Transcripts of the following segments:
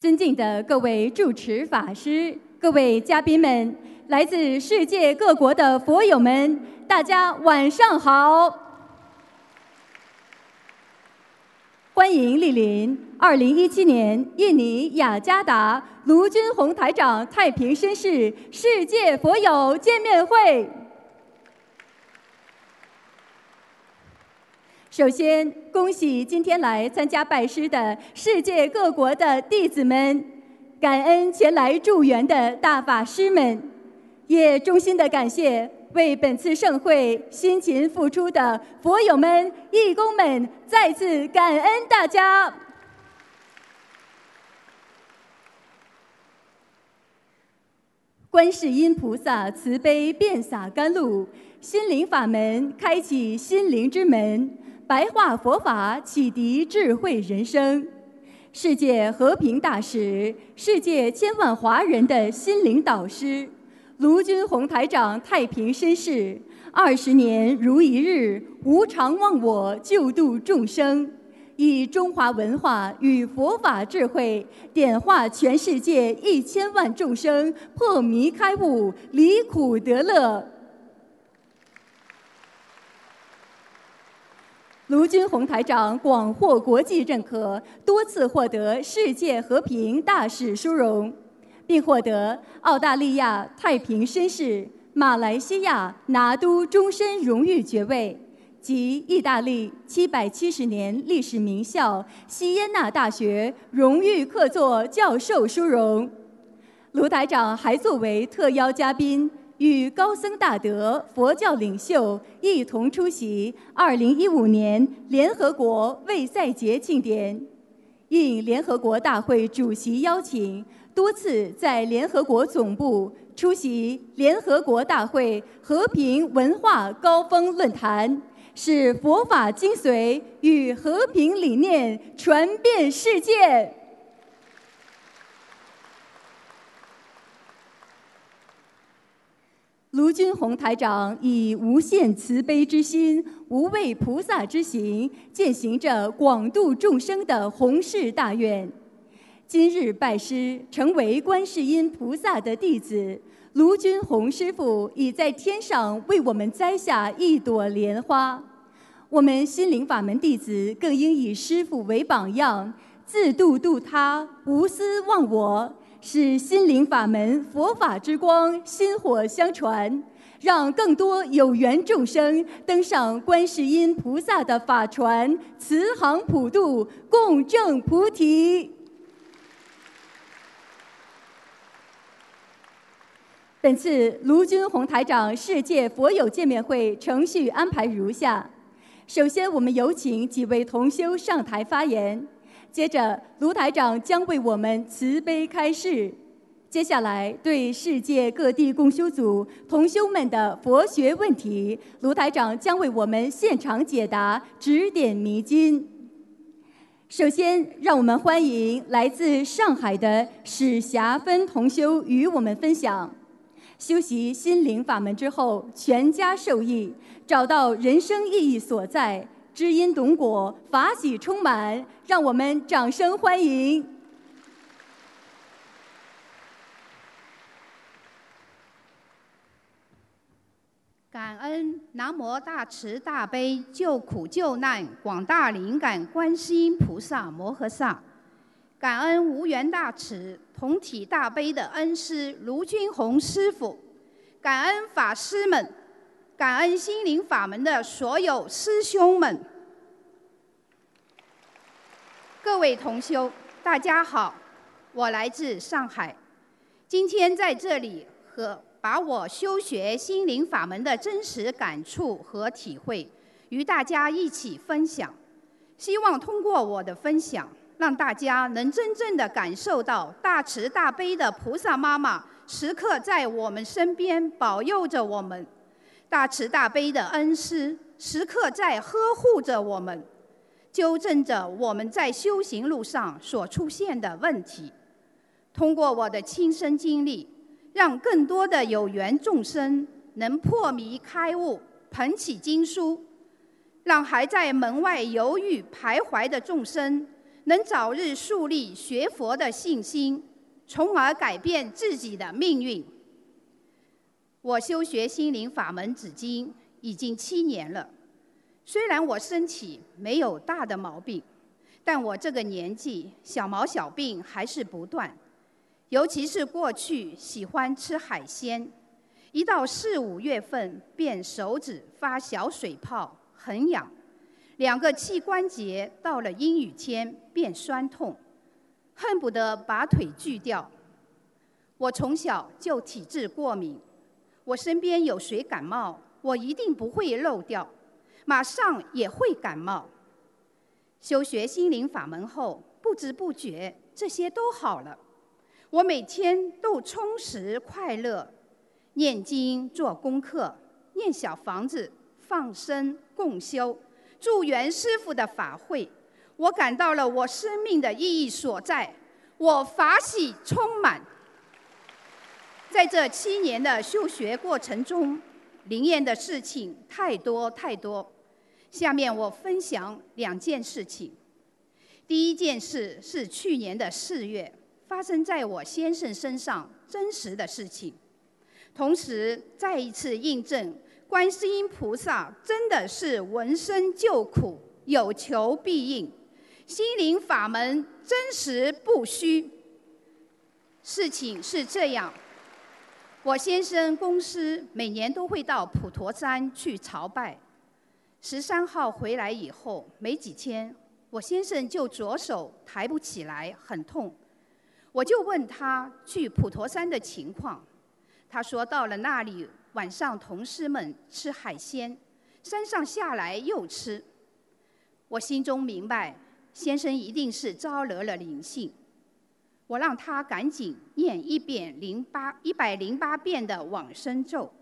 尊敬的各位主持法师、各位嘉宾们、来自世界各国的佛友们，大家晚上好！欢迎莅临二零一七年印尼雅加达卢军宏台长太平绅士世界佛友见面会。首先，恭喜今天来参加拜师的世界各国的弟子们，感恩前来助缘的大法师们，也衷心的感谢为本次盛会辛勤付出的佛友们、义工们，再次感恩大家。观世音菩萨慈悲遍洒甘露，心灵法门开启心灵之门。白话佛法启迪智慧人生，世界和平大使，世界千万华人的心灵导师，卢军宏台长太平绅士，二十年如一日，无常忘我，救度众生，以中华文化与佛法智慧，点化全世界一千万众生，破迷开悟，离苦得乐。卢军宏台长广获国际认可，多次获得世界和平大使殊荣，并获得澳大利亚太平绅士、马来西亚拿督终身荣誉爵位及意大利七百七十年历史名校西耶纳大学荣誉客座教授殊荣。卢台长还作为特邀嘉宾。与高僧大德、佛教领袖一同出席2015年联合国卫赛节庆典，应联合国大会主席邀请，多次在联合国总部出席联合国大会和平文化高峰论坛，使佛法精髓与和平理念传遍世界。卢军宏台长以无限慈悲之心、无畏菩萨之行，践行着广度众生的宏誓大愿。今日拜师，成为观世音菩萨的弟子。卢军宏师父已在天上为我们栽下一朵莲花。我们心灵法门弟子更应以师父为榜样，自度度他，无私忘我。使心灵法门佛法之光薪火相传，让更多有缘众生登上观世音菩萨的法船，慈航普渡，共证菩提。本次卢军宏台长世界佛友见面会程序安排如下：首先，我们有请几位同修上台发言。接着，卢台长将为我们慈悲开示。接下来，对世界各地共修组同修们的佛学问题，卢台长将为我们现场解答，指点迷津。首先，让我们欢迎来自上海的史霞芬同修与我们分享：修习心灵法门之后，全家受益，找到人生意义所在。知因懂果，法喜充满，让我们掌声欢迎！感恩南无大慈大悲救苦救难广大灵感观世音菩萨摩诃萨，感恩无缘大慈同体大悲的恩师卢军宏师傅，感恩法师们。感恩心灵法门的所有师兄们，各位同修，大家好，我来自上海，今天在这里和把我修学心灵法门的真实感触和体会与大家一起分享，希望通过我的分享，让大家能真正的感受到大慈大悲的菩萨妈妈时刻在我们身边保佑着我们。大慈大悲的恩师时刻在呵护着我们，纠正着我们在修行路上所出现的问题。通过我的亲身经历，让更多的有缘众生能破迷开悟，捧起经书；让还在门外犹豫徘徊的众生能早日树立学佛的信心，从而改变自己的命运。我修学心灵法门至今已经七年了，虽然我身体没有大的毛病，但我这个年纪小毛小病还是不断，尤其是过去喜欢吃海鲜，一到四五月份便手指发小水泡，很痒，两个膝关节到了阴雨天便酸痛，恨不得把腿锯掉。我从小就体质过敏。我身边有谁感冒，我一定不会漏掉，马上也会感冒。修学心灵法门后，不知不觉这些都好了。我每天都充实快乐，念经做功课，念小房子，放生共修，助缘师傅的法会，我感到了我生命的意义所在，我法喜充满。在这七年的修学过程中，灵验的事情太多太多。下面我分享两件事情。第一件事是去年的四月发生在我先生身上真实的事情，同时再一次印证观世音菩萨真的是闻声救苦，有求必应，心灵法门真实不虚。事情是这样。我先生公司每年都会到普陀山去朝拜。十三号回来以后没几天，我先生就左手抬不起来，很痛。我就问他去普陀山的情况，他说到了那里晚上同事们吃海鲜，山上下来又吃。我心中明白，先生一定是招惹了灵性。我让他赶紧念一遍零八一百零八遍的往生咒，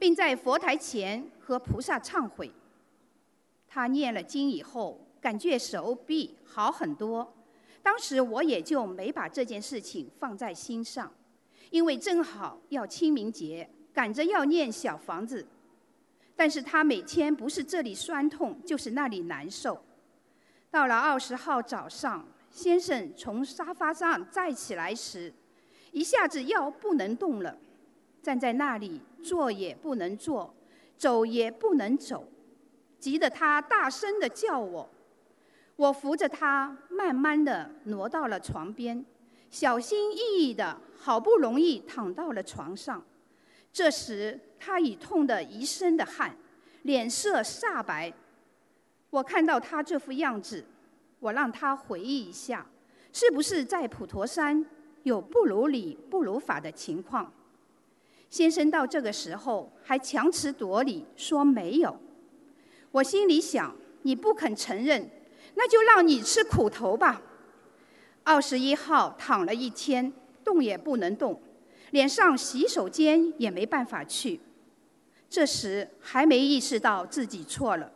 并在佛台前和菩萨忏悔。他念了经以后，感觉手臂好很多。当时我也就没把这件事情放在心上，因为正好要清明节，赶着要念小房子。但是他每天不是这里酸痛，就是那里难受。到了二十号早上。先生从沙发上站起来时，一下子腰不能动了，站在那里坐也不能坐，走也不能走，急得他大声地叫我。我扶着他，慢慢地挪到了床边，小心翼翼地，好不容易躺到了床上。这时他已痛得一身的汗，脸色煞白。我看到他这副样子。我让他回忆一下，是不是在普陀山有不如理不如法的情况？先生到这个时候还强词夺理说没有。我心里想，你不肯承认，那就让你吃苦头吧。二十一号躺了一天，动也不能动，连上洗手间也没办法去。这时还没意识到自己错了。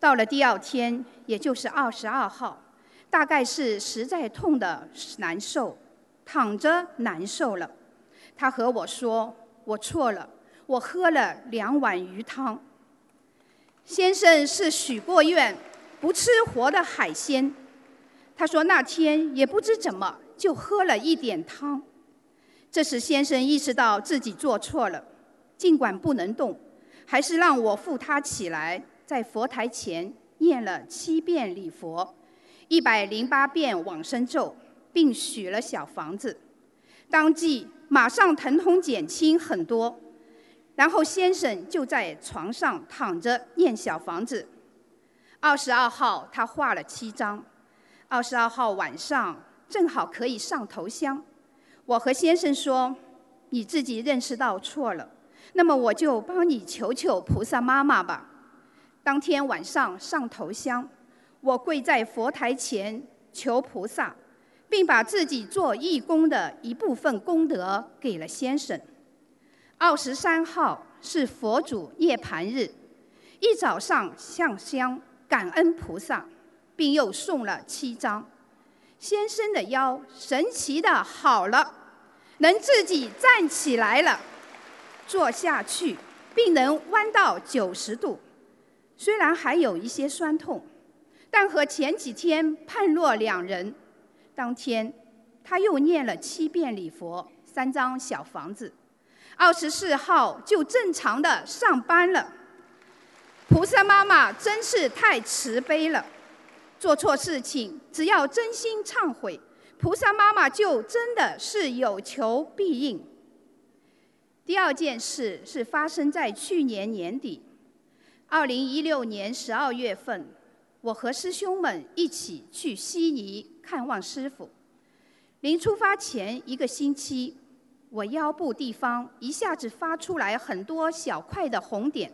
到了第二天，也就是二十二号，大概是实在痛的难受，躺着难受了。他和我说：“我错了，我喝了两碗鱼汤。”先生是许过愿，不吃活的海鲜。他说那天也不知怎么就喝了一点汤。这时先生意识到自己做错了，尽管不能动，还是让我扶他起来。在佛台前念了七遍礼佛，一百零八遍往生咒，并许了小房子，当即马上疼痛减轻很多。然后先生就在床上躺着念小房子。二十二号他画了七张，二十二号晚上正好可以上头香。我和先生说：“你自己认识到错了，那么我就帮你求求菩萨妈妈吧。”当天晚上上头香，我跪在佛台前求菩萨，并把自己做义工的一部分功德给了先生。二十三号是佛祖涅盘日，一早上上香感恩菩萨，并又送了七张。先生的腰神奇的好了，能自己站起来了，坐下去，并能弯到九十度。虽然还有一些酸痛，但和前几天判若两人。当天，他又念了七遍礼佛，三张小房子。二十四号就正常的上班了。菩萨妈妈真是太慈悲了，做错事情只要真心忏悔，菩萨妈妈就真的是有求必应。第二件事是发生在去年年底，二零一六年十二月份，我和师兄们一起去悉尼看望师傅。临出发前一个星期，我腰部地方一下子发出来很多小块的红点，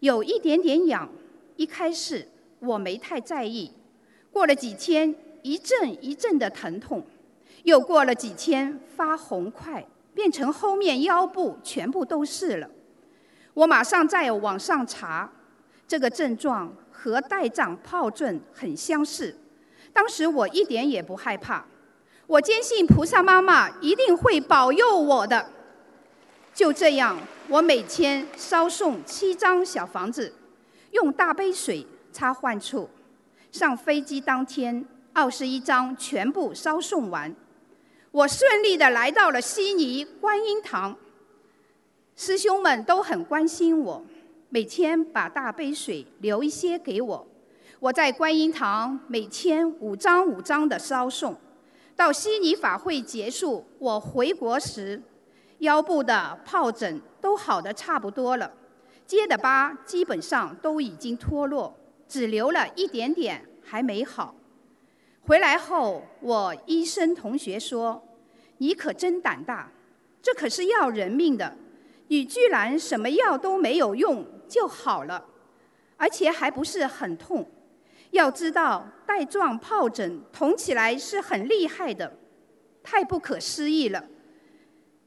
有一点点痒。一开始我没太在意，过了几天一阵一阵的疼痛，又过了几天发红块。变成后面腰部全部都是了，我马上在网上查，这个症状和带状疱疹很相似。当时我一点也不害怕，我坚信菩萨妈妈一定会保佑我的。就这样，我每天烧送七张小房子，用大杯水擦患处。上飞机当天，二十一张全部烧送完。我顺利的来到了悉尼观音堂，师兄们都很关心我，每天把大杯水留一些给我。我在观音堂每天五张五张的烧送，到悉尼法会结束，我回国时，腰部的疱疹都好的差不多了，结的疤基本上都已经脱落，只留了一点点还没好。回来后，我医生同学说：“你可真胆大，这可是要人命的，你居然什么药都没有用就好了，而且还不是很痛。要知道带状疱疹痛起来是很厉害的，太不可思议了。”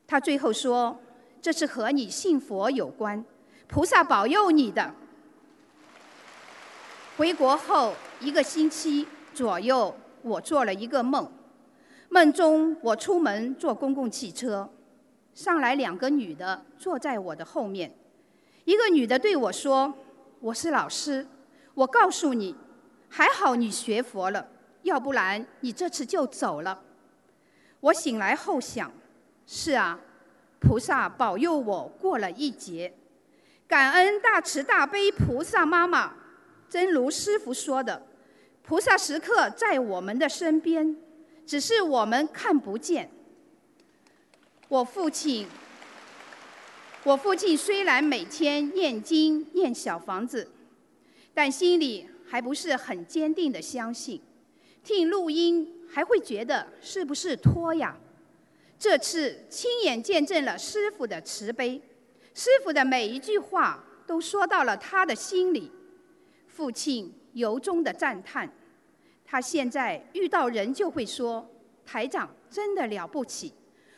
他最后说：“这是和你信佛有关，菩萨保佑你的。”回国后一个星期左右。我做了一个梦，梦中我出门坐公共汽车，上来两个女的坐在我的后面，一个女的对我说：“我是老师，我告诉你，还好你学佛了，要不然你这次就走了。”我醒来后想：“是啊，菩萨保佑我过了一劫，感恩大慈大悲菩萨妈妈，真如师傅说的。”菩萨时刻在我们的身边，只是我们看不见。我父亲，我父亲虽然每天念经念小房子，但心里还不是很坚定的相信。听录音还会觉得是不是托呀？这次亲眼见证了师傅的慈悲，师傅的每一句话都说到了他的心里。父亲。由衷的赞叹，他现在遇到人就会说：“台长真的了不起，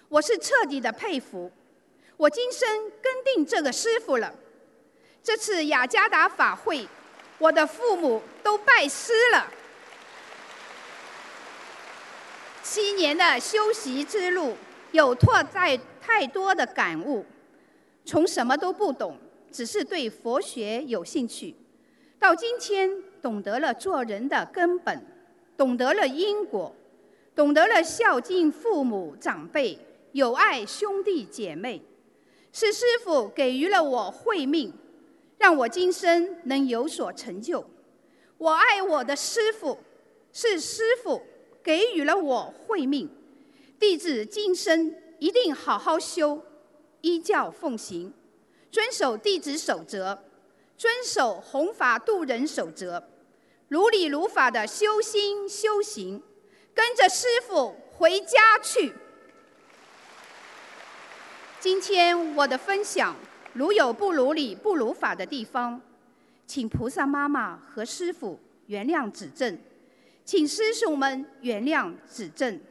我是彻底的佩服。我今生跟定这个师傅了。这次雅加达法会，我的父母都拜师了。七年的修习之路，有拓在太多的感悟。从什么都不懂，只是对佛学有兴趣，到今天。”懂得了做人的根本，懂得了因果，懂得了孝敬父母长辈，友爱兄弟姐妹，是师傅给予了我慧命，让我今生能有所成就。我爱我的师傅，是师傅给予了我慧命，弟子今生一定好好修，依教奉行，遵守弟子守则。遵守弘法度人守则，如理如法的修心修行，跟着师傅回家去。今天我的分享，如有不如理不如法的地方，请菩萨妈妈和师傅原谅指正，请师兄们原谅指正。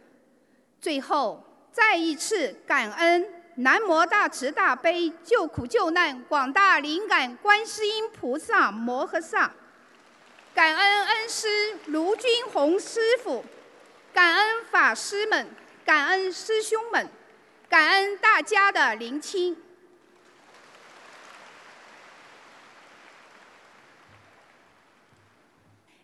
最后再一次感恩。南无大慈大悲救苦救难广大灵感观世音菩萨摩诃萨，感恩恩师卢军宏师傅，感恩法师们，感恩师兄们，感恩大家的聆听。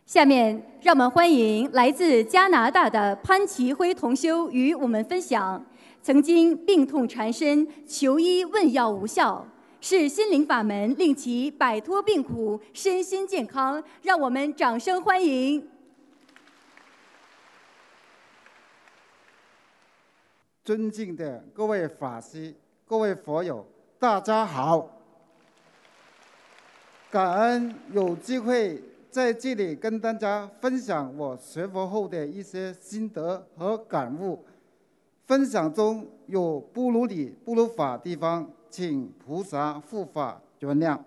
下面，让我们欢迎来自加拿大的潘奇辉同修与我们分享：曾经病痛缠身，求医问药无效，是心灵法门令其摆脱病苦，身心健康。让我们掌声欢迎！尊敬的各位法师、各位佛友，大家好！感恩有机会。在这里跟大家分享我学佛后的一些心得和感悟，分享中有不如理、不如法地方，请菩萨护法原谅。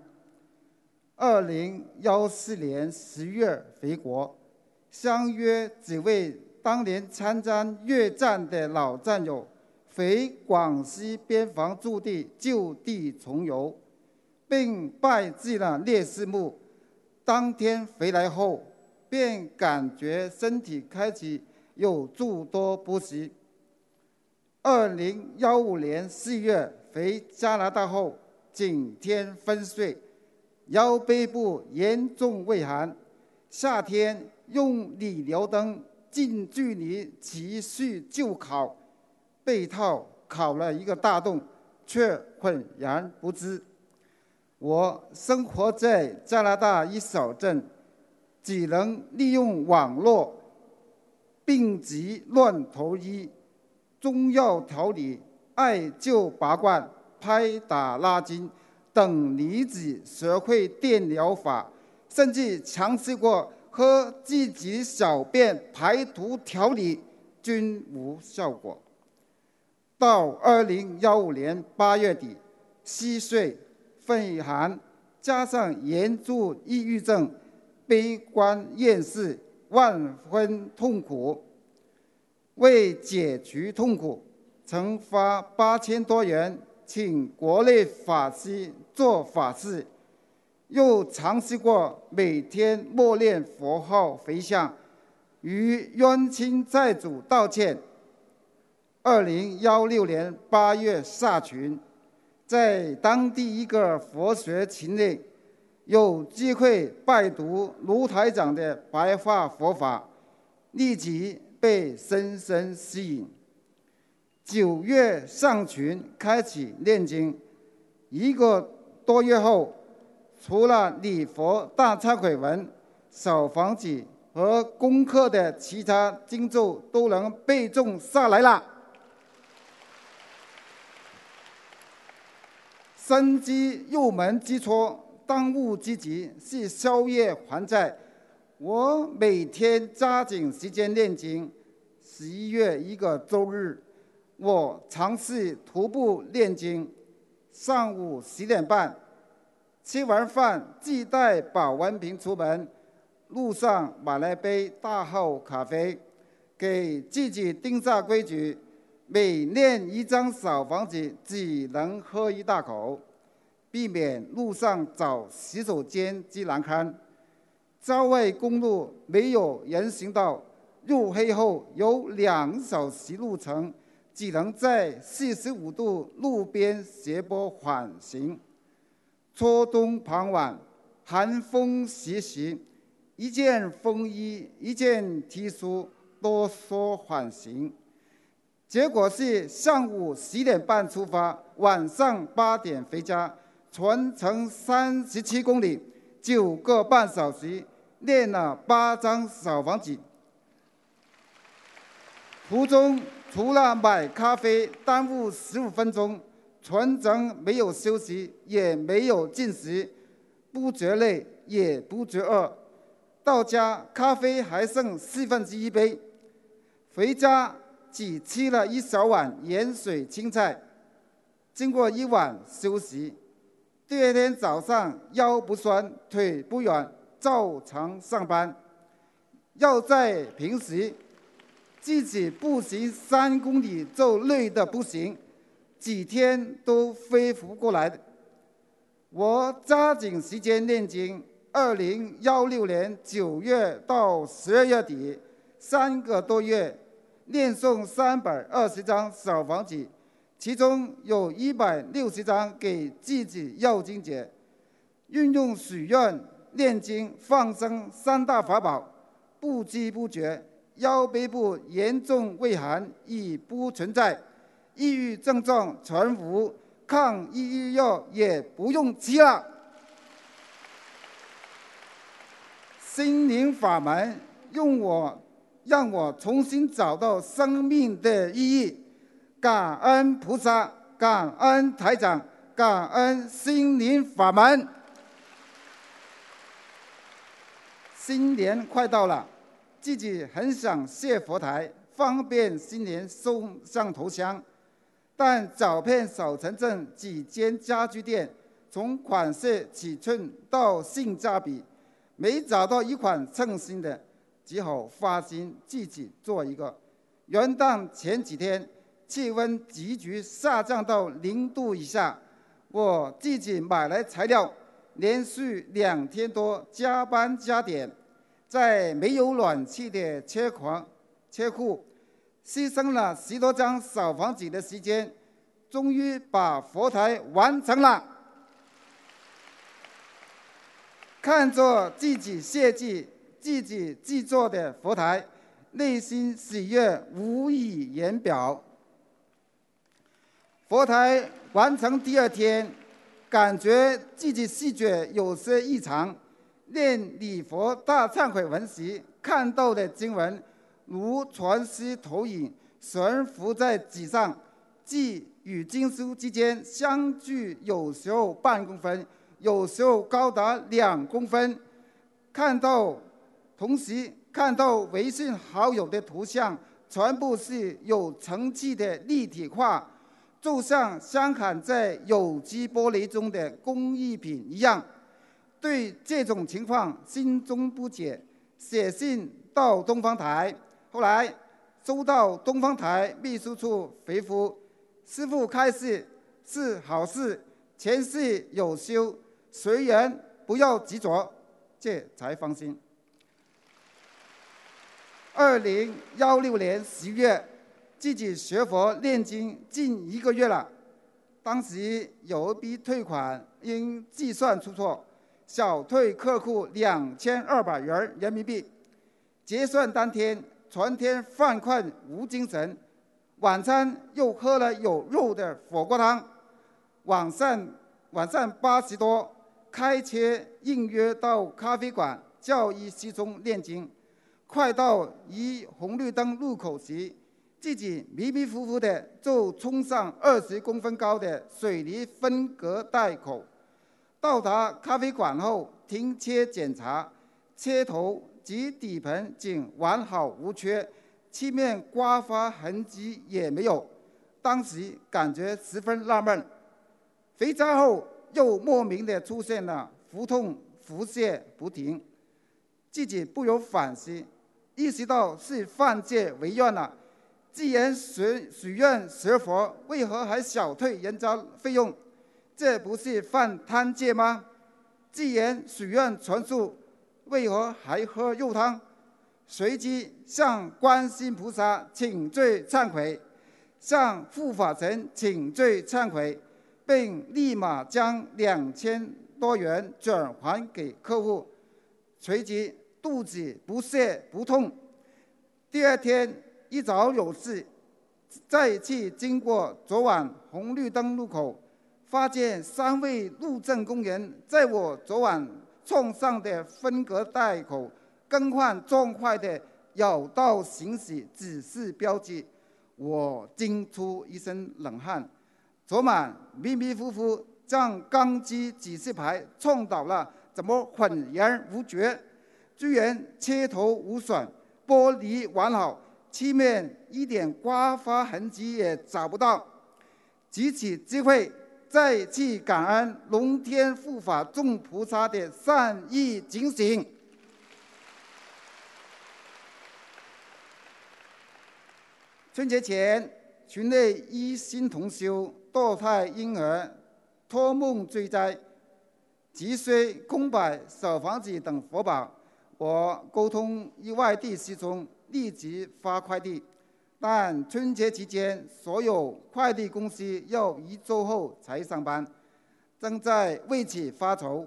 二零幺四年十月回国，相约几位当年参战越战的老战友，回广西边防驻地就地重游，并拜祭了烈士墓。当天回来后，便感觉身体开启有诸多不适。二零幺五年四月回加拿大后，景天昏睡，腰背部严重畏寒，夏天用理疗灯近距离持续就烤，被套烤了一个大洞，却浑然不知。我生活在加拿大一小镇，只能利用网络病急乱投医、中药调理、艾灸拔罐、拍打拉筋等女子学会电疗法，甚至尝试过喝自己小便排毒调理，均无效果。到二零幺五年八月底，虚岁。肺寒，加上严重抑郁症，悲观厌世，万分痛苦。为解除痛苦，曾花八千多元请国内法师做法事，又尝试过每天默念佛号回向，与冤亲债主道歉。二零幺六年八月下旬。在当地一个佛学群内，有机会拜读卢台长的白话佛法，立即被深深吸引。九月上旬开启念经，一个多月后，除了礼佛大忏悔文、小房子和功课的其他经咒都能背诵下来了。生机入门之初，当务之急是宵夜还债。我每天抓紧时间念经。十一月一个周日，我尝试徒步念经。上午十点半，吃完饭即带保温瓶出门，路上买了杯大号咖啡，给自己定下规矩。每念一张小房子，只能喝一大口，避免路上找洗手间之难堪。郊外公路没有人行道，入黑后有两小时路程，只能在四十五度路边斜坡缓行。初冬傍晚，寒风习习，一件风衣，一件 T 恤，哆嗦缓行。结果是上午十点半出发，晚上八点回家，全程三十七公里，九个半小时，练了八张扫房子。途中除了买咖啡耽误十五分钟，全程没有休息，也没有进食，不觉累，也不觉饿。到家咖啡还剩四分之一杯，回家。只吃了一小碗盐水青菜，经过一晚休息，第二天早上腰不酸，腿不软，照常上班。要在平时自己步行三公里就累得不行，几天都恢复过来。我抓紧时间念经，二零幺六年九月到十二月底，三个多月。念诵三百二十张小房子，其中有一百六十张给自己要经者，运用许愿、念经、放生三大法宝，不知不觉腰背部严重畏寒已不存在，抑郁症状全无，抗抑郁药也不用吃了。心灵法门用我，让我重新找到生命的意义。感恩菩萨，感恩台长，感恩心灵法门。新年快到了，自己很想谢佛台，方便新年送上头香，但找遍小城镇几间家居店，从款式、尺寸到性价比，没找到一款称心的，只好发心自己做一个。元旦前几天。气温急剧下降到零度以下，我自己买来材料，连续两天多加班加点，在没有暖气的车房、车库，牺牲了十多张小房子的时间，终于把佛台完成了。看着自己设计、自己制作的佛台，内心喜悦无以言表。佛台完成第二天，感觉自己视觉有些异常。念礼佛大忏悔文时看到的经文，如传师投影悬浮在纸上，即与经书之间相距有时候半公分，有时候高达两公分。看到，同时看到微信好友的图像，全部是有层次的立体化。就像镶嵌在有机玻璃中的工艺品一样，对这种情况心中不解，写信到东方台。后来收到东方台秘书处回复：“师傅开示是好事，前世有修，随缘，不要执着。”这才放心。二零幺六年十月。自己学佛念经近一个月了，当时有一笔退款因计算出错，小退客户两千二百元人民币。结算当天全天犯困无精神，晚餐又喝了有肉的火锅汤。晚上晚上八时多，开车应约到咖啡馆教义西中念经，快到一红绿灯路口时。自己迷迷糊糊的就冲上二十公分高的水泥分隔带口，到达咖啡馆后停车检查，车头及底盘仅完好无缺，漆面刮花痕迹也没有。当时感觉十分纳闷，回家后又莫名的出现了腹痛、腹泻不停，自己不由反思，意识到是犯戒违愿了。既然许许愿学佛，为何还小退人家费用？这不是犯贪戒吗？既然许愿全数，为何还喝肉汤？随即向观世菩萨请罪忏悔，向护法神请罪忏悔，并立马将两千多元转还给客户。随即肚子不泻不痛。第二天。一早有事，再次经过昨晚红绿灯路口，发现三位路政工人在我昨晚撞上的分隔带口更换撞坏的绕道行驶指示标记，我惊出一身冷汗。昨晚迷迷糊糊将钢筋指示牌撞倒了，怎么浑然无觉？居然车头无损，玻璃完好。漆面一点刮花痕迹也找不到，举起机会再次感恩龙天护法众菩萨的善意警醒。春节前，群内一心同修堕胎婴儿托梦追灾，急需空白小房子等佛宝，我沟通一外地师兄。立即发快递，但春节期间所有快递公司要一周后才上班，正在为此发愁。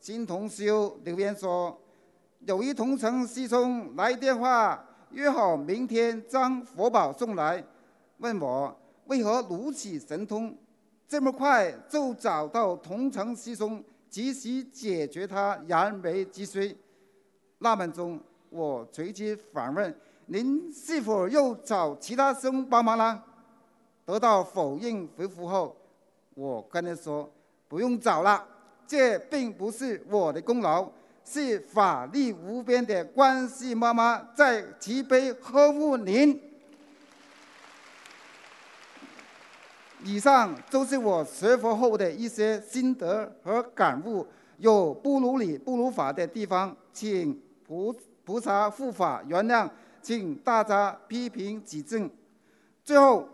新同修留言说：“有一同城师兄来电话，约好明天将佛宝送来，问我为何如此神通，这么快就找到同城师兄，及时解决他燃眉之急。纳闷中，我随即反问：“您是否又找其他生帮忙了？”得到否认回复后，我跟他说：“不用找了，这并不是我的功劳，是法力无边的观世妈妈在慈悲呵护您。”以上就是我学佛后的一些心得和感悟，有不如理、不如法的地方，请菩菩萨护法原谅，请大家批评指正。最后。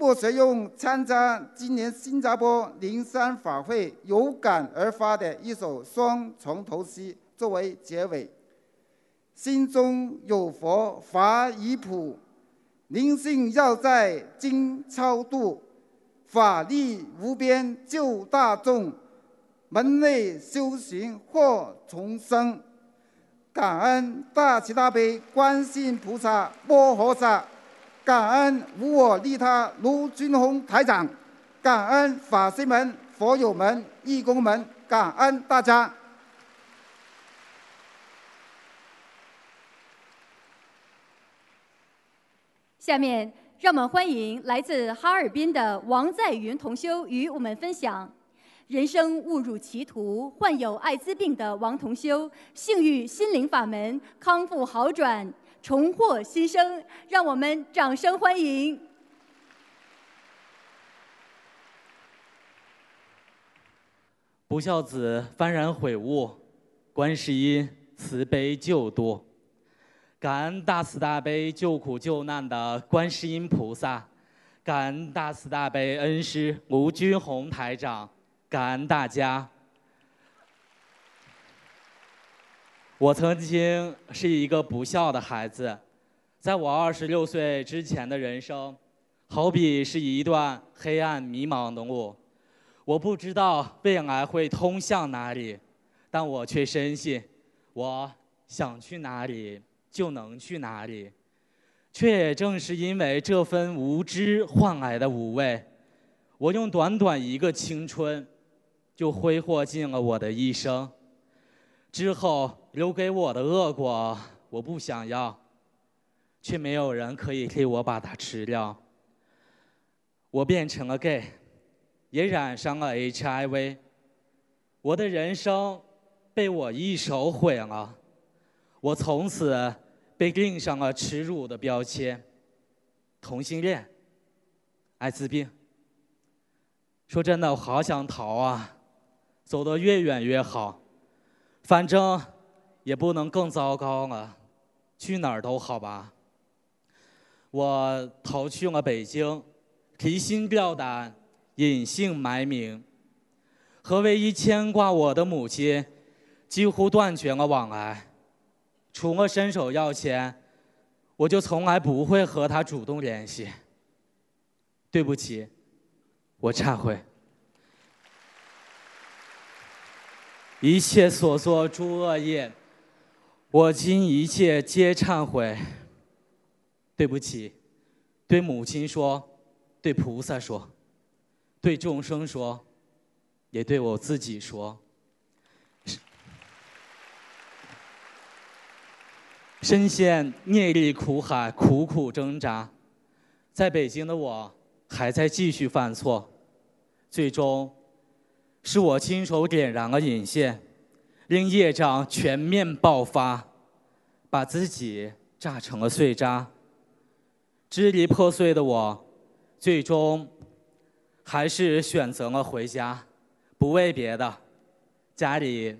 莫学用参加今年新加坡灵山法会有感而发的一首双重头诗作为结尾：心中有佛法已普，灵性要在今超度，法力无边救大众，门内修行获重生。感恩大慈大悲观世音菩萨摩诃萨。感恩无我利他卢军宏台长，感恩法师们、佛友们、义工们，感恩大家。下面让我们欢迎来自哈尔滨的王在云同修与我们分享：人生误入歧途，患有艾滋病的王同修，幸遇心灵法门，康复好转。重获新生，让我们掌声欢迎！不孝子幡然悔悟，观世音慈悲救度，感恩大慈大悲救苦救难的观世音菩萨，感恩大慈大悲恩师吴军宏台长，感恩大家。我曾经是一个不孝的孩子，在我二十六岁之前的人生，好比是一段黑暗迷茫的路。我不知道未来会通向哪里，但我却深信，我想去哪里就能去哪里。却也正是因为这份无知换来的无畏，我用短短一个青春，就挥霍尽了我的一生。之后留给我的恶果，我不想要，却没有人可以替我把它吃掉。我变成了 gay，也染上了 HIV，我的人生被我一手毁了，我从此被钉上了耻辱的标签：同性恋、艾滋病。说真的，我好想逃啊，走得越远越好。反正也不能更糟糕了，去哪儿都好吧。我逃去了北京，提心吊胆，隐姓埋名，和唯一牵挂我的母亲几乎断绝了往来。除了伸手要钱，我就从来不会和她主动联系。对不起，我忏悔。一切所作诸恶业，我今一切皆忏悔。对不起，对母亲说，对菩萨说，对众生说，也对我自己说。深陷业力苦海，苦苦挣扎。在北京的我，还在继续犯错，最终。是我亲手点燃了引线，令业障全面爆发，把自己炸成了碎渣。支离破碎的我，最终还是选择了回家。不为别的，家里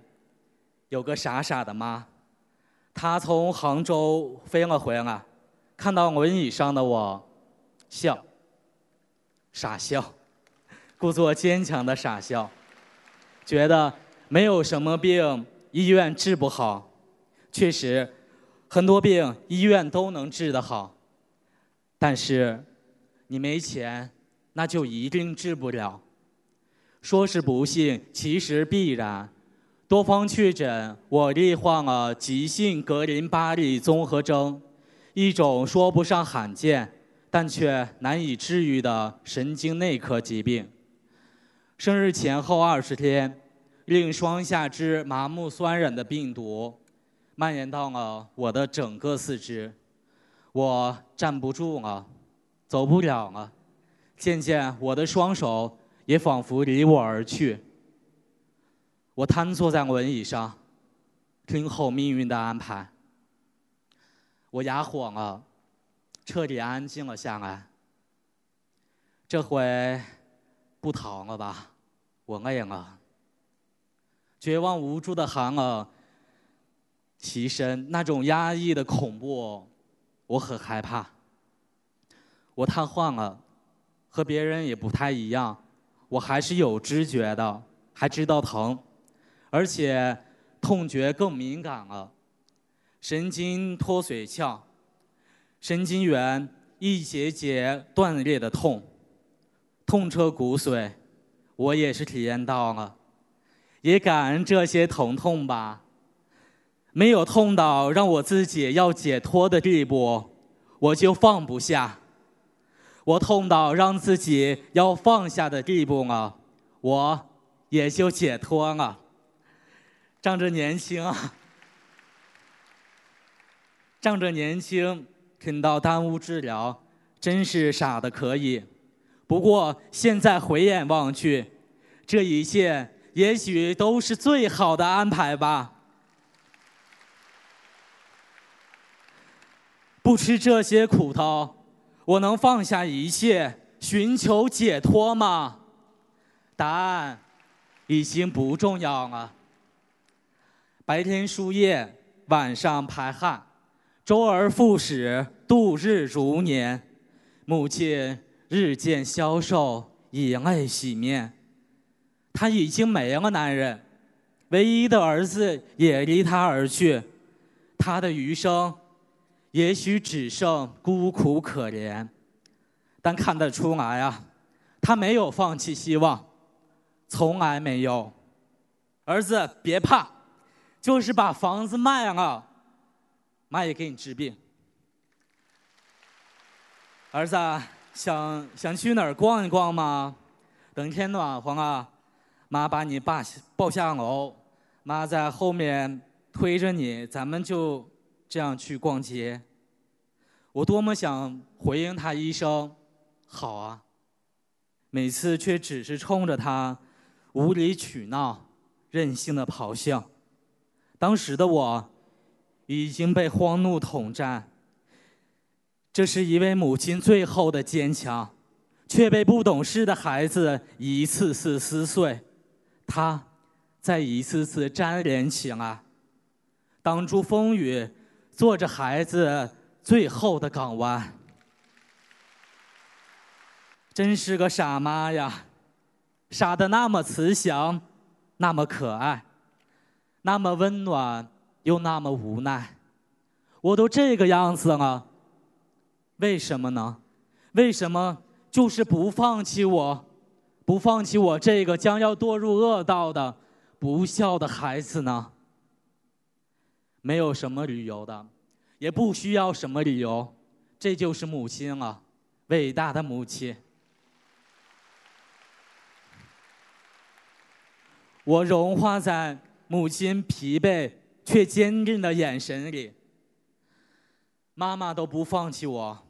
有个傻傻的妈，她从杭州飞了回来，看到轮椅上的我，笑，傻笑，故作坚强的傻笑。觉得没有什么病医院治不好，确实，很多病医院都能治得好，但是你没钱，那就一定治不了。说是不幸，其实必然。多方确诊，我罹患了急性格林巴利综合征，一种说不上罕见，但却难以治愈的神经内科疾病。生日前后二十天，令双下肢麻木酸软的病毒蔓延到了我的整个四肢，我站不住了，走不了了，渐渐我的双手也仿佛离我而去。我瘫坐在轮椅上，听候命运的安排。我哑火了，彻底安静了下来。这回不逃了吧？我累了。绝望无助的寒冷其身，那种压抑的恐怖，我很害怕。我瘫痪了，和别人也不太一样，我还是有知觉的，还知道疼。而且痛觉更敏感了，神经脱髓鞘，神经元一节节断裂的痛，痛彻骨髓，我也是体验到了，也感恩这些疼痛吧。没有痛到让我自己要解脱的地步，我就放不下；我痛到让自己要放下的地步了，我也就解脱了。仗着年轻啊，仗着年轻，肯到耽误治疗，真是傻的可以。不过现在回眼望去，这一切也许都是最好的安排吧。不吃这些苦头，我能放下一切，寻求解脱吗？答案已经不重要了。白天输液，晚上排汗，周而复始，度日如年。母亲日渐消瘦，以泪洗面。他已经没了男人，唯一的儿子也离他而去。他的余生，也许只剩孤苦可怜。但看得出来啊，他没有放弃希望，从来没有。儿子，别怕。就是把房子卖了，妈也给你治病。儿子，想想去哪儿逛一逛吗？等天暖和了，妈把你爸抱下楼，妈在后面推着你，咱们就这样去逛街。我多么想回应他一声“好啊”，每次却只是冲着他无理取闹、任性的咆哮。当时的我已经被荒怒统战，这是一位母亲最后的坚强，却被不懂事的孩子一次次撕碎，她在一次次粘连起来，挡住风雨，做着孩子最后的港湾。真是个傻妈呀，傻的那么慈祥，那么可爱。那么温暖，又那么无奈，我都这个样子了，为什么呢？为什么就是不放弃我，不放弃我这个将要堕入恶道的不孝的孩子呢？没有什么理由的，也不需要什么理由，这就是母亲了，伟大的母亲。我融化在。母亲疲惫却坚定的眼神里，妈妈都不放弃我，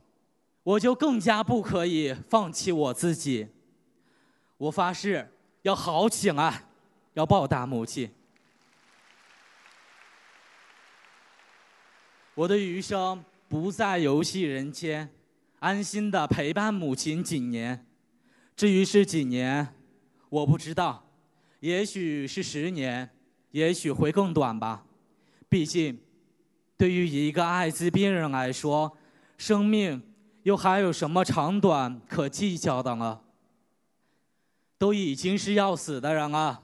我就更加不可以放弃我自己。我发誓要好起来，要报答母亲。我的余生不再游戏人间，安心的陪伴母亲几年。至于是几年，我不知道，也许是十年。也许会更短吧，毕竟，对于一个艾滋病人来说，生命又还有什么长短可计较的呢？都已经是要死的人了，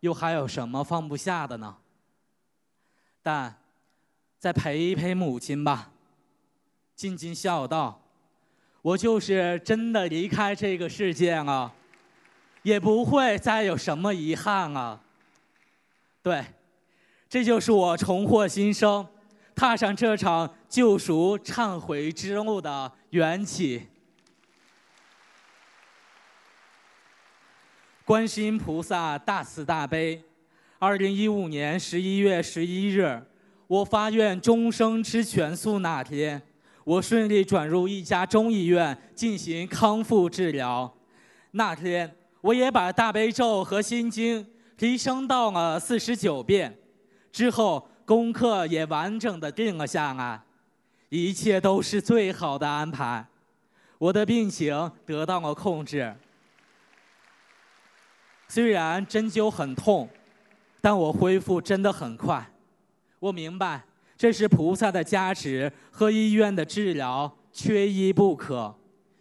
又还有什么放不下的呢？但，再陪一陪母亲吧，尽尽孝道，我就是真的离开这个世界了，也不会再有什么遗憾了。对，这就是我重获新生，踏上这场救赎忏悔之路的缘起。观世音菩萨大慈大悲。二零一五年十一月十一日，我发愿终生吃全素那天，我顺利转入一家中医院进行康复治疗。那天，我也把大悲咒和心经提升到了四十九遍，之后功课也完整的定了下来，一切都是最好的安排，我的病情得到了控制。虽然针灸很痛，但我恢复真的很快。我明白，这是菩萨的加持和医院的治疗缺一不可，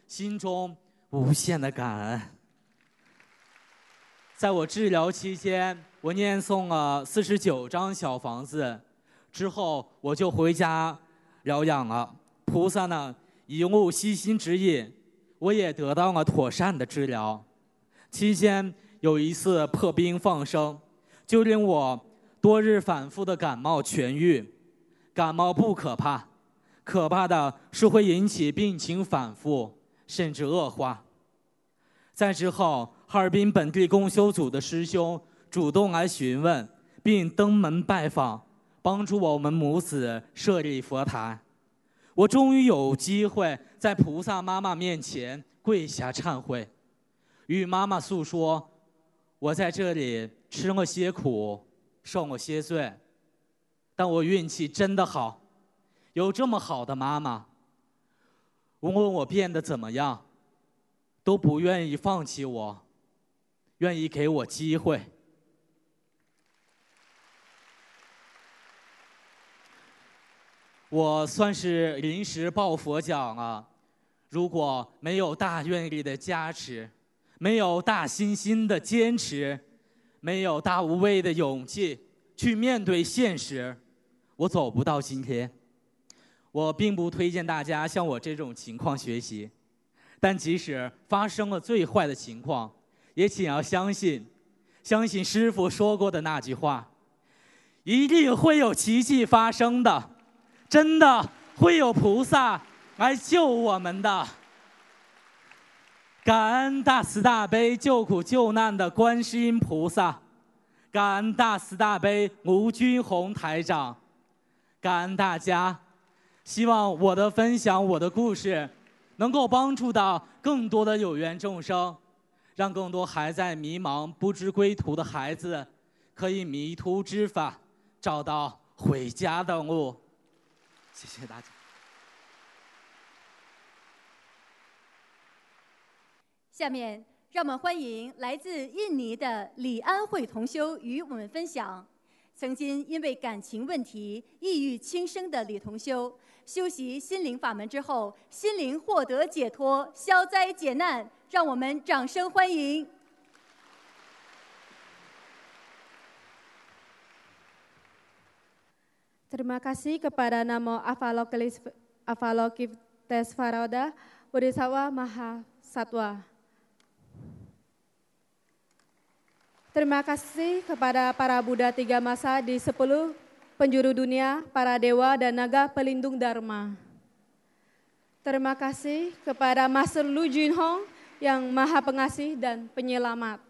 心中无限的感恩。在我治疗期间，我念诵了四十九张小房子，之后我就回家疗养了。菩萨呢，一路悉心指引，我也得到了妥善的治疗。期间。有一次破冰放生，就令我多日反复的感冒痊愈。感冒不可怕，可怕的是会引起病情反复，甚至恶化。在之后，哈尔滨本地共修组的师兄主动来询问，并登门拜访，帮助我们母子设立佛台。我终于有机会在菩萨妈妈面前跪下忏悔，与妈妈诉说。我在这里吃了些苦，受了些罪，但我运气真的好，有这么好的妈妈。无论我变得怎么样，都不愿意放弃我，愿意给我机会。我算是临时抱佛脚了，如果没有大愿力的加持。没有大信心的坚持，没有大无畏的勇气去面对现实，我走不到今天。我并不推荐大家像我这种情况学习，但即使发生了最坏的情况，也请要相信，相信师傅说过的那句话，一定会有奇迹发生的，真的会有菩萨来救我们的。感恩大慈大悲救苦救难的观世音菩萨，感恩大慈大悲吴军宏台长，感恩大家。希望我的分享，我的故事，能够帮助到更多的有缘众生，让更多还在迷茫不知归途的孩子，可以迷途知返，找到回家的路。谢谢大家。下面，让我们欢迎来自印尼的李安慧同修与我们分享。曾经因为感情问题抑郁轻生的李同修，修习心灵法门之后，心灵获得解脱，消灾解难。让我们掌声欢迎。Terima kasih kepada Namo Avalokitesvara Bodhisattva Maha Satwa. Terima kasih kepada para Buddha tiga masa di sepuluh penjuru dunia, para dewa dan naga pelindung Dharma. Terima kasih kepada Master Lu Junhong yang maha pengasih dan penyelamat.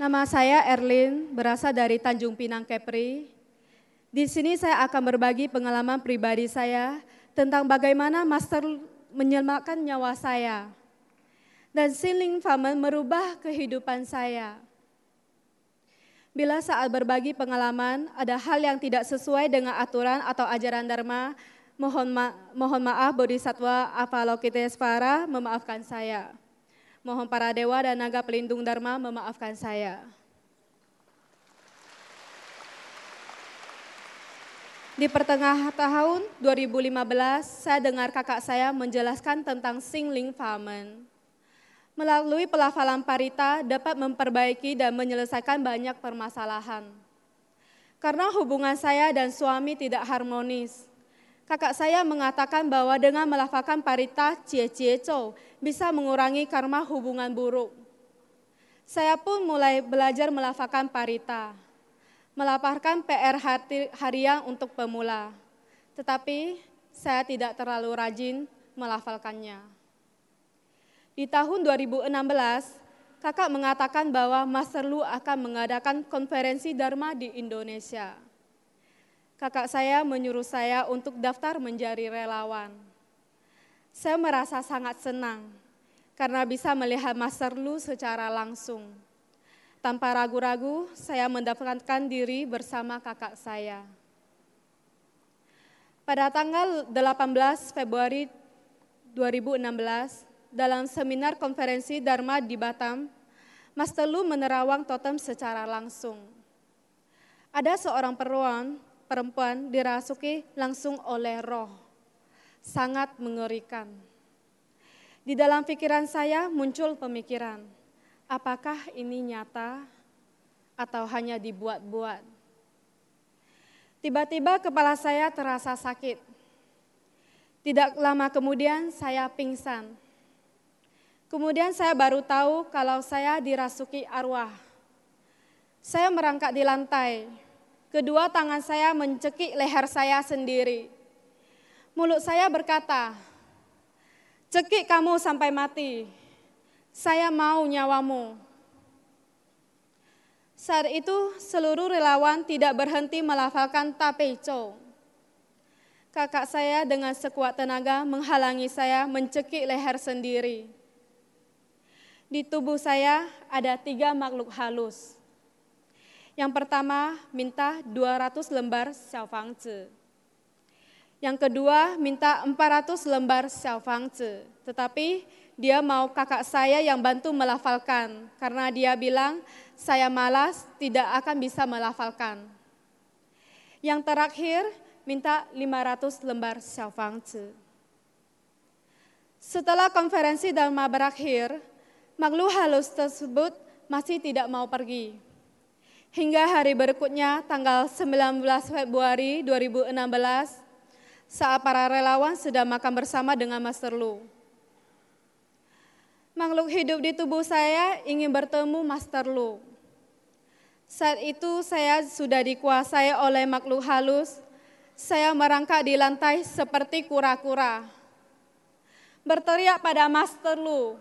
Nama saya Erlin, berasal dari Tanjung Pinang Kepri. Di sini saya akan berbagi pengalaman pribadi saya tentang bagaimana Master menyelamatkan nyawa saya dan Siling Famen merubah kehidupan saya. Bila saat berbagi pengalaman ada hal yang tidak sesuai dengan aturan atau ajaran Dharma, mohon, ma mohon maaf Bodhisatwa Avalokitesvara memaafkan saya. Mohon para dewa dan naga pelindung Dharma memaafkan saya. Di pertengahan tahun 2015, saya dengar kakak saya menjelaskan tentang Singling Famen. Melalui pelafalan parita dapat memperbaiki dan menyelesaikan banyak permasalahan. Karena hubungan saya dan suami tidak harmonis, kakak saya mengatakan bahwa dengan melafalkan parita cie cie bisa mengurangi karma hubungan buruk. Saya pun mulai belajar melafalkan parita, melafalkan PR harian untuk pemula. Tetapi saya tidak terlalu rajin melafalkannya. Di tahun 2016, kakak mengatakan bahwa Master Lu akan mengadakan konferensi Dharma di Indonesia. Kakak saya menyuruh saya untuk daftar menjadi relawan. Saya merasa sangat senang karena bisa melihat Master Lu secara langsung. Tanpa ragu-ragu, saya mendaftarkan diri bersama kakak saya. Pada tanggal 18 Februari 2016, dalam seminar konferensi Dharma di Batam, Master Lu menerawang totem secara langsung. Ada seorang perempuan, perempuan dirasuki langsung oleh roh. Sangat mengerikan di dalam pikiran saya muncul pemikiran, apakah ini nyata atau hanya dibuat-buat? Tiba-tiba kepala saya terasa sakit. Tidak lama kemudian saya pingsan. Kemudian saya baru tahu kalau saya dirasuki arwah. Saya merangkak di lantai. Kedua tangan saya mencekik leher saya sendiri. Mulut saya berkata, Cekik kamu sampai mati. Saya mau nyawamu. Saat itu seluruh relawan tidak berhenti melafalkan tapeco. Kakak saya dengan sekuat tenaga menghalangi saya mencekik leher sendiri. Di tubuh saya ada tiga makhluk halus. Yang pertama minta 200 lembar xiaofangzi. Yang kedua minta 400 lembar xiaofangzi, tetapi dia mau kakak saya yang bantu melafalkan karena dia bilang saya malas tidak akan bisa melafalkan. Yang terakhir minta 500 lembar xiaofangzi. Setelah konferensi Dharma berakhir, makhluk halus tersebut masih tidak mau pergi. Hingga hari berikutnya, tanggal 19 Februari 2016, saat para relawan sedang makan bersama dengan Master Lu. Makhluk hidup di tubuh saya ingin bertemu Master Lu. Saat itu saya sudah dikuasai oleh makhluk halus. Saya merangkak di lantai seperti kura-kura. Berteriak pada Master Lu,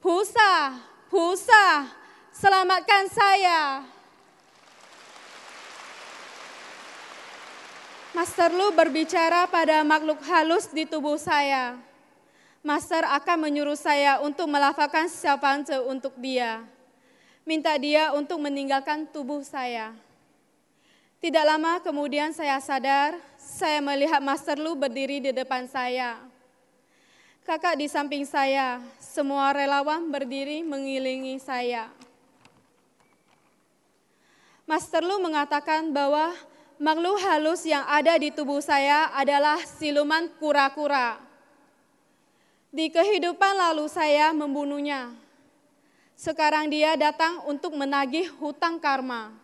Pusa, Pusa, selamatkan saya. Master Lu berbicara pada makhluk halus di tubuh saya. Master akan menyuruh saya untuk melafalkan syafance untuk dia. Minta dia untuk meninggalkan tubuh saya. Tidak lama kemudian saya sadar, saya melihat Master Lu berdiri di depan saya. Kakak di samping saya, semua relawan berdiri mengilingi saya. Master Lu mengatakan bahwa makhluk halus yang ada di tubuh saya adalah siluman kura-kura. Di kehidupan lalu saya membunuhnya. Sekarang dia datang untuk menagih hutang karma.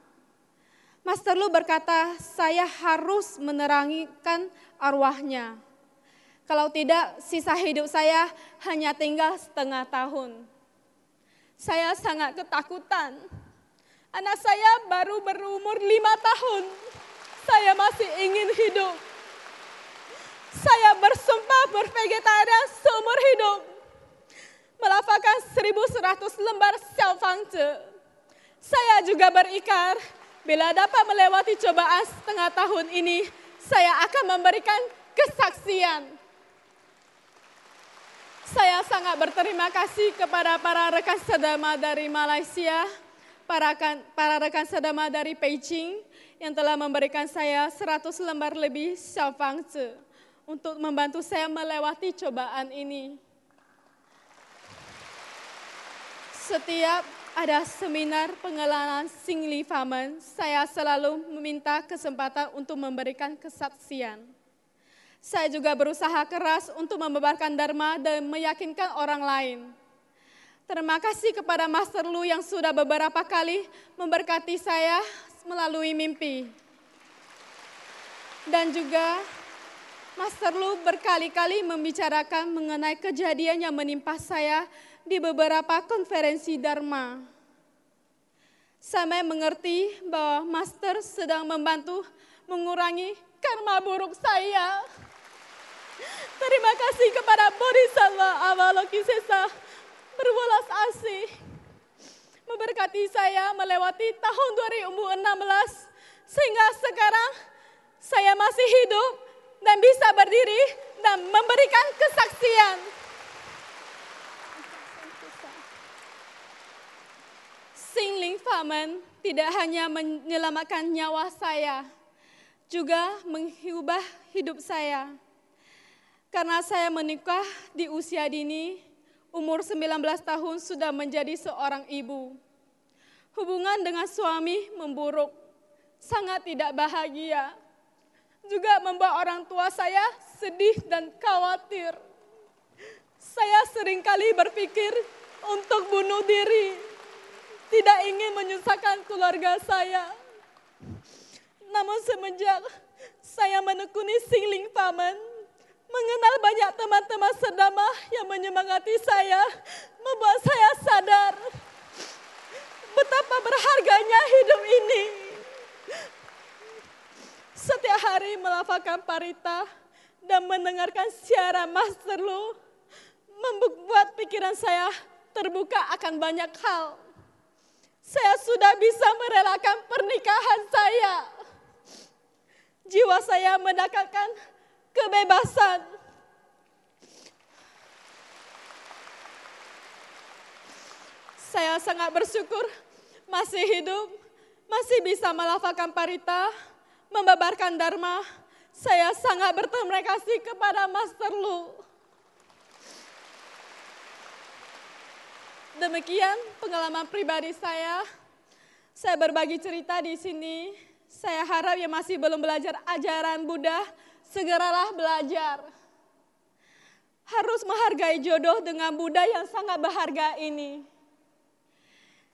Master Lu berkata, saya harus menerangikan arwahnya. Kalau tidak, sisa hidup saya hanya tinggal setengah tahun. Saya sangat ketakutan. Anak saya baru berumur lima tahun saya masih ingin hidup. Saya bersumpah bervegetarian seumur hidup. Melafalkan 1100 lembar xiaofangzi. Saya juga berikar, bila dapat melewati cobaan setengah tahun ini, saya akan memberikan kesaksian. Saya sangat berterima kasih kepada para rekan sedama dari Malaysia, para rekan, para rekan sedama dari Beijing, yang telah memberikan saya 100 lembar lebih Xiaofangzi untuk membantu saya melewati cobaan ini. Setiap ada seminar pengenalan Singli Famen, saya selalu meminta kesempatan untuk memberikan kesaksian. Saya juga berusaha keras untuk membebarkan Dharma dan meyakinkan orang lain. Terima kasih kepada Master Lu yang sudah beberapa kali memberkati saya melalui mimpi. Dan juga Master Lu berkali-kali membicarakan mengenai kejadian yang menimpa saya di beberapa konferensi Dharma. Saya mengerti bahwa Master sedang membantu mengurangi karma buruk saya. Terima kasih kepada Bodhisattva Avalokitesa berwelas asih memberkati saya melewati tahun 2016 sehingga sekarang saya masih hidup dan bisa berdiri dan memberikan kesaksian. Singling Famen tidak hanya menyelamatkan nyawa saya, juga mengubah hidup saya. Karena saya menikah di usia dini, umur 19 tahun sudah menjadi seorang ibu. Hubungan dengan suami memburuk, sangat tidak bahagia. Juga membuat orang tua saya sedih dan khawatir. Saya sering kali berpikir untuk bunuh diri. Tidak ingin menyusahkan keluarga saya. Namun semenjak saya menekuni Singling Paman, mengenal banyak teman-teman sedama yang menyemangati saya, membuat saya sadar betapa berharganya hidup ini. Setiap hari melafalkan parita dan mendengarkan siaran Master Lu, membuat pikiran saya terbuka akan banyak hal. Saya sudah bisa merelakan pernikahan saya. Jiwa saya mendapatkan kebebasan. Saya sangat bersyukur masih hidup, masih bisa melafalkan parita, membabarkan dharma. Saya sangat berterima kasih kepada Master Lu. Demikian pengalaman pribadi saya. Saya berbagi cerita di sini. Saya harap yang masih belum belajar ajaran Buddha segeralah belajar. Harus menghargai jodoh dengan Buddha yang sangat berharga ini.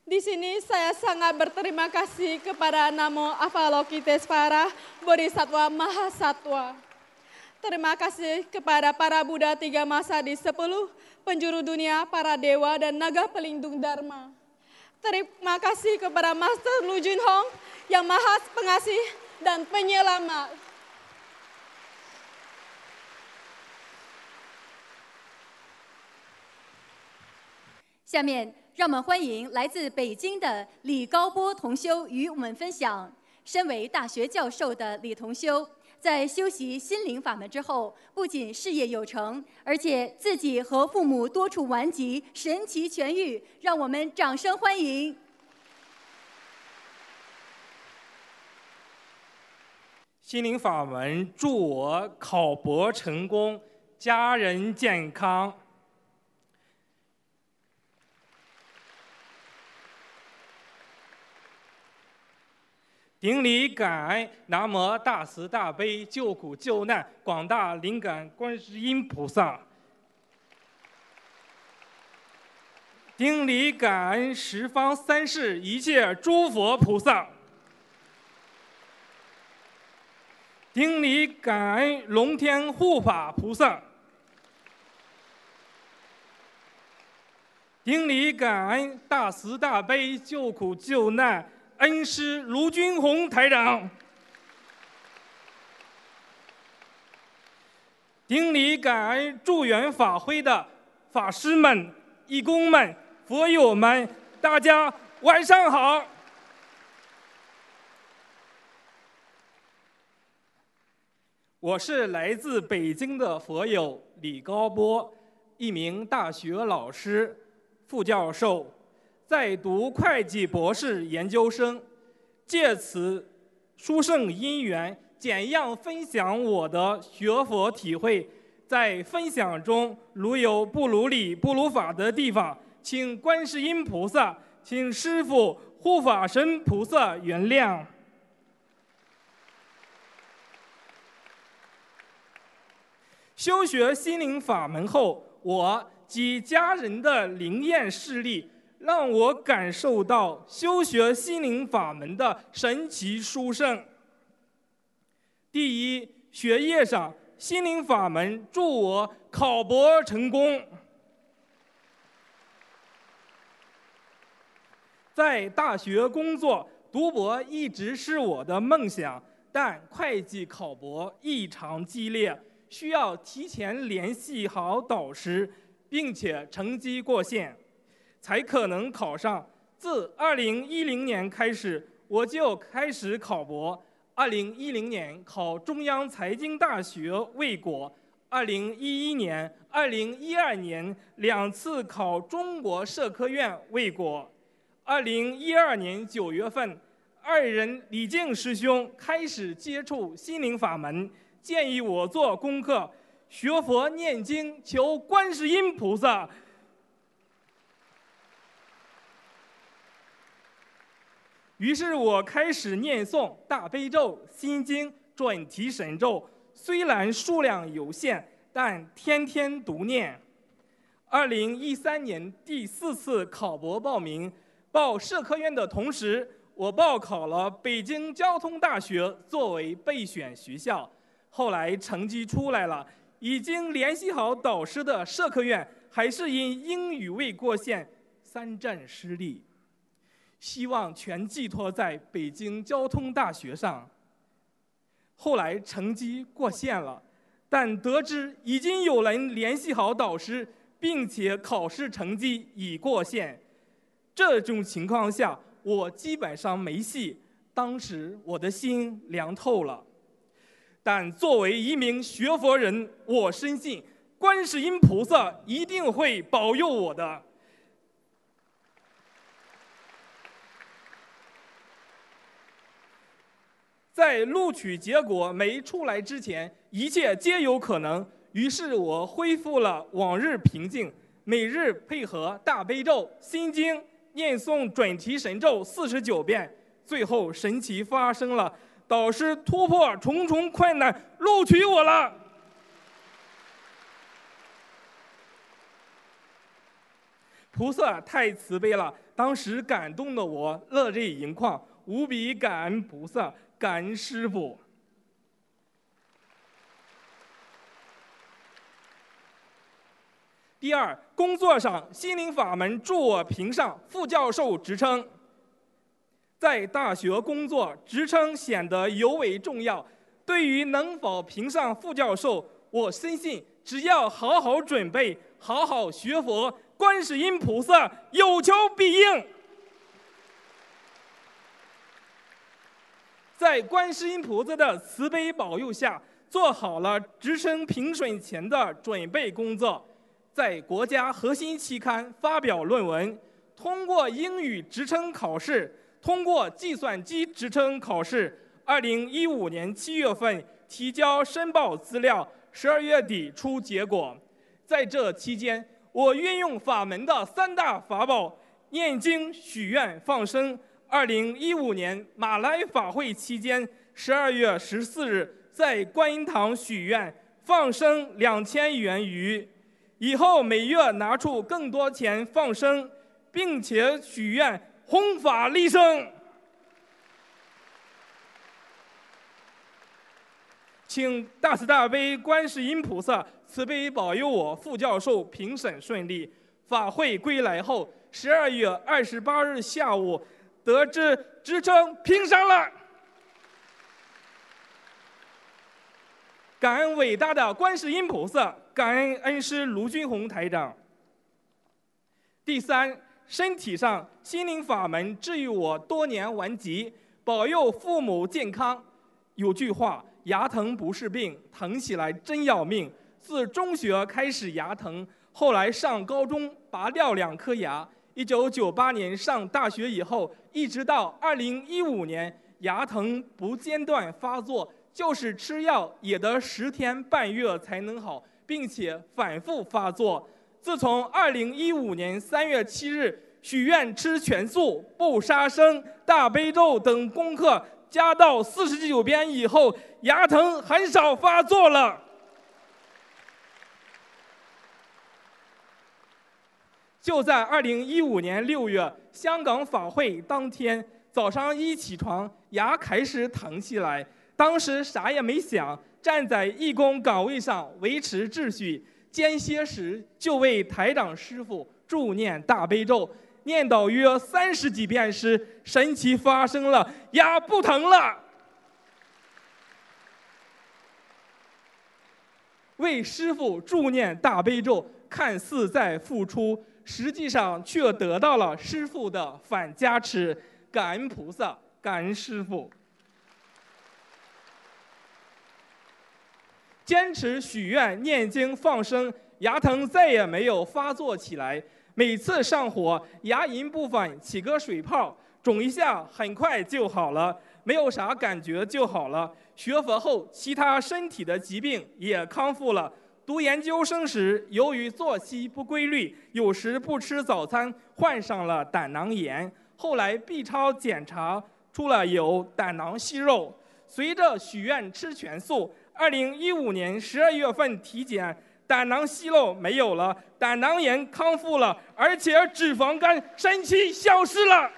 Di sini saya sangat berterima kasih kepada Namo Avalokitesvara Bodhisattva Mahasatwa. Terima kasih kepada para Buddha tiga masa di sepuluh penjuru dunia, para dewa dan naga pelindung Dharma. Terima kasih kepada Master Lu Jun Hong yang maha pengasih dan penyelamat. 下面，让我们欢迎来自北京的李高波同修与我们分享。身为大学教授的李同修，在修习心灵法门之后，不仅事业有成，而且自己和父母多处顽疾神奇痊愈。让我们掌声欢迎！心灵法门祝我考博成功，家人健康。顶礼感恩南无大慈大悲救苦救难广大灵感观世音菩萨。顶礼感恩十方三世一切诸佛菩萨。顶礼感恩龙天护法菩萨。顶礼感恩大慈大悲救苦救难。恩师卢军宏台长，顶礼感恩助缘法会的法师们、义工们、佛友们，大家晚上好。我是来自北京的佛友李高波，一名大学老师、副教授。在读会计博士研究生，借此殊胜因缘，简要分享我的学佛体会。在分享中，如有不如理、不如法的地方，请观世音菩萨、请师父、护法神菩萨原谅。修学心灵法门后，我及家人的灵验视力。让我感受到修学心灵法门的神奇殊胜。第一，学业上，心灵法门助我考博成功。在大学工作，读博一直是我的梦想，但会计考博异常激烈，需要提前联系好导师，并且成绩过线，才可能考上。自2010年开始，我就开始考博。2010年考中央财经大学未果，2011年、2012年两次考中国社科院未果。2012年9月份，二人李靖师兄开始接触心灵法门，建议我做功课，学佛念经，求观世音菩萨。于是我开始念诵大悲咒、心经、准提神咒，虽然数量有限，但天天读念。二零一三年第四次考博报名，报社科院的同时，我报考了北京交通大学作为备选学校。后来成绩出来了，已经联系好导师的社科院，还是因英语未过线，三战失利。希望全寄托在北京交通大学上。后来成绩过线了，但得知已经有人联系好导师，并且考试成绩已过线。这种情况下，我基本上没戏。当时我的心凉透了。但作为一名学佛人，我深信观世音菩萨一定会保佑我的。在录取结果没出来之前，一切皆有可能。于是我恢复了往日平静，每日配合大悲咒、心经念诵准提神咒四十九遍。最后神奇发生了，导师突破重重困难，录取我了。菩萨太慈悲了，当时感动的我热泪盈眶，无比感恩菩萨。感恩师傅。第二，工作上心灵法门助我评上副教授职称。在大学工作，职称显得尤为重要。对于能否评上副教授，我深信只要好好准备，好好学佛，观世音菩萨有求必应。在观世音菩萨的慈悲保佑下，做好了职称评审前的准备工作，在国家核心期刊发表论文，通过英语职称考试，通过计算机职称考试。二零一五年七月份提交申报资料，十二月底出结果。在这期间，我运用法门的三大法宝：念经、许愿、放生。二零一五年马来法会期间，十二月十四日在观音堂许愿放生两千元鱼，以后每月拿出更多钱放生，并且许愿弘法利生。请大慈大悲观世音菩萨慈悲保佑我副教授评审顺利。法会归来后，十二月二十八日下午。得知职称评上了，感恩伟大的观世音菩萨，感恩恩师卢军宏台长。第三，身体上心灵法门治愈我多年顽疾，保佑父母健康。有句话，牙疼不是病，疼起来真要命。自中学开始牙疼，后来上高中拔掉两颗牙。一九九八年上大学以后，一直到二零一五年，牙疼不间断发作，就是吃药也得十天半月才能好，并且反复发作。自从二零一五年三月七日许愿吃全素、不杀生、大悲咒等功课加到四十九遍以后，牙疼很少发作了。就在二零一五年六月，香港法会当天早上一起床，牙开始疼起来。当时啥也没想，站在义工岗位上维持秩序，间歇时就为台长师傅助念大悲咒，念叨约三十几遍时，神奇发生了，牙不疼了。为师傅助念大悲咒，看似在付出，实际上却得到了师傅的反加持。感恩菩萨，感恩师傅。坚持许愿、念经、放生，牙疼再也没有发作起来。每次上火，牙龈部分起个水泡，肿一下，很快就好了，没有啥感觉就好了。学佛后，其他身体的疾病也康复了。读研究生时，由于作息不规律，有时不吃早餐，患上了胆囊炎。后来 B 超检查出了有胆囊息肉。随着许愿吃全素，二零一五年十二月份体检，胆囊息肉没有了，胆囊炎康复了，而且脂肪肝神奇消失了。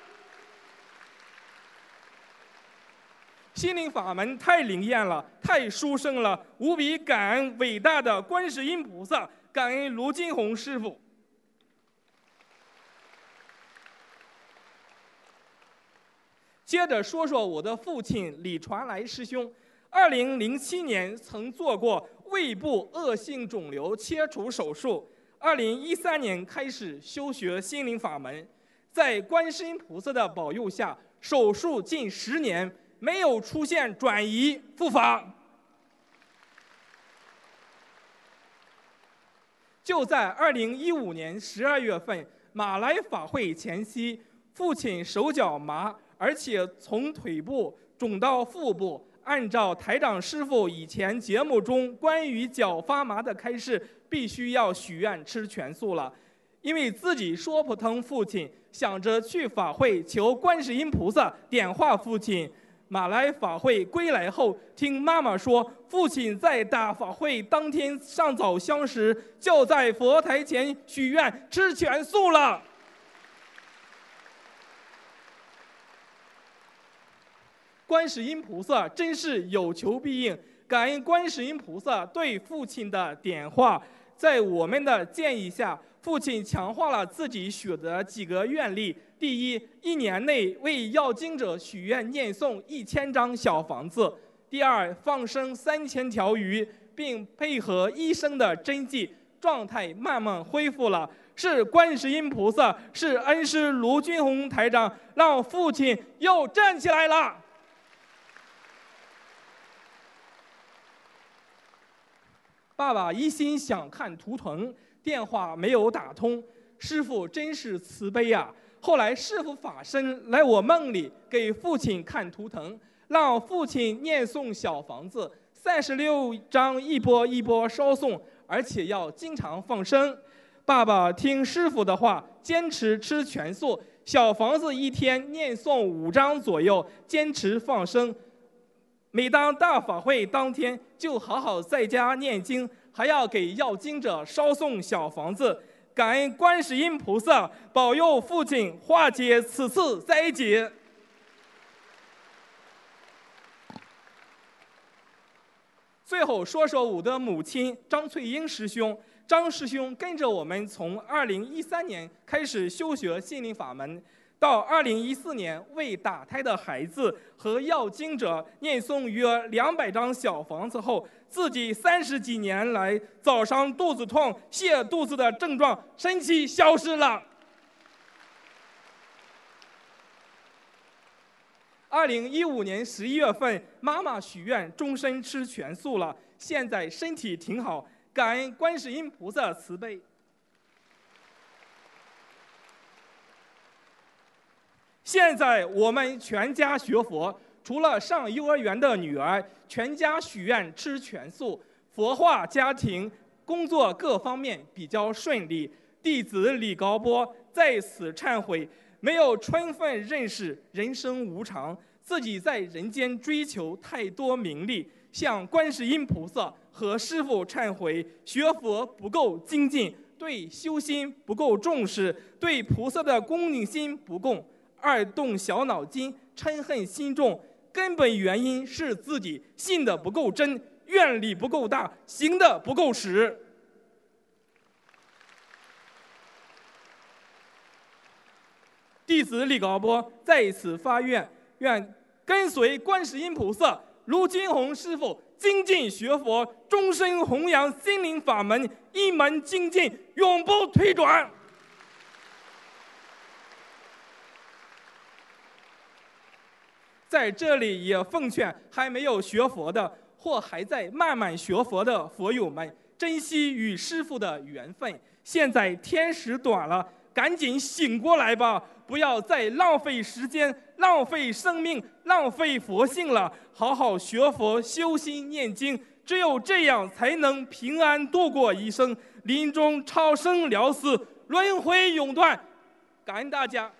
心灵法门太灵验了，太殊胜了，无比感恩伟大的观世音菩萨，感恩卢金红师傅。接着说说我的父亲李传来师兄，二零零七年曾做过胃部恶性肿瘤切除手术，二零一三年开始修学心灵法门，在观世音菩萨的保佑下，手术近十年。没有出现转移复发。就在二零一五年十二月份马来法会前夕，父亲手脚麻，而且从腿部肿到腹部。按照台长师傅以前节目中关于脚发麻的开示，必须要许愿吃全素了。因为自己说不通父亲，想着去法会求观世音菩萨点化父亲。马来法会归来后，听妈妈说，父亲在大法会当天上早香时，就在佛台前许愿吃全素了。观世音菩萨真是有求必应，感恩观世音菩萨对父亲的点化，在我们的建议下，父亲强化了自己许的几个愿力。第一，一年内为要经者许愿念诵一千张小房子；第二，放生三千条鱼，并配合医生的针剂，状态慢慢恢复了。是观世音菩萨，是恩师卢俊宏台长，让父亲又站起来了。爸爸一心想看图腾，电话没有打通，师傅真是慈悲呀！后来师傅法身来我梦里给父亲看图腾，让父亲念诵小房子三十六章一波一波烧送，而且要经常放生。爸爸听师傅的话，坚持吃全素，小房子一天念诵五章左右，坚持放生。每当大法会当天，就好好在家念经，还要给要经者烧送小房子。感恩观世音菩萨保佑父亲化解此次灾劫。最后说说我的母亲张翠英师兄，张师兄跟着我们从二零一三年开始修学心灵法门，到二零一四年为打胎的孩子和要经者念诵约两百张小房子后。自己三十几年来早上肚子痛、泻肚子的症状神奇消失了。二零一五年十一月份，妈妈许愿终身吃全素了，现在身体挺好，感恩观世音菩萨慈悲。现在我们全家学佛。除了上幼儿园的女儿，全家许愿吃全素，佛化家庭，工作各方面比较顺利。弟子李高波在此忏悔，没有充分认识人生无常，自己在人间追求太多名利，向观世音菩萨和师父忏悔，学佛不够精进，对修心不够重视，对菩萨的恭敬心不够，二动小脑筋，嗔恨心重。根本原因是自己信的不够真，愿力不够大，行的不够实。弟子李高波在此发愿，愿跟随观世音菩萨、卢金红师傅精进学佛，终身弘扬心灵法门，一门精进，永不退转。在这里也奉劝还没有学佛的或还在慢慢学佛的佛友们，珍惜与师父的缘分。现在天时短了，赶紧醒过来吧！不要再浪费时间、浪费生命、浪费佛性了。好好学佛、修心、念经，只有这样才能平安度过一生。临终超生了死，轮回永断。感恩大家。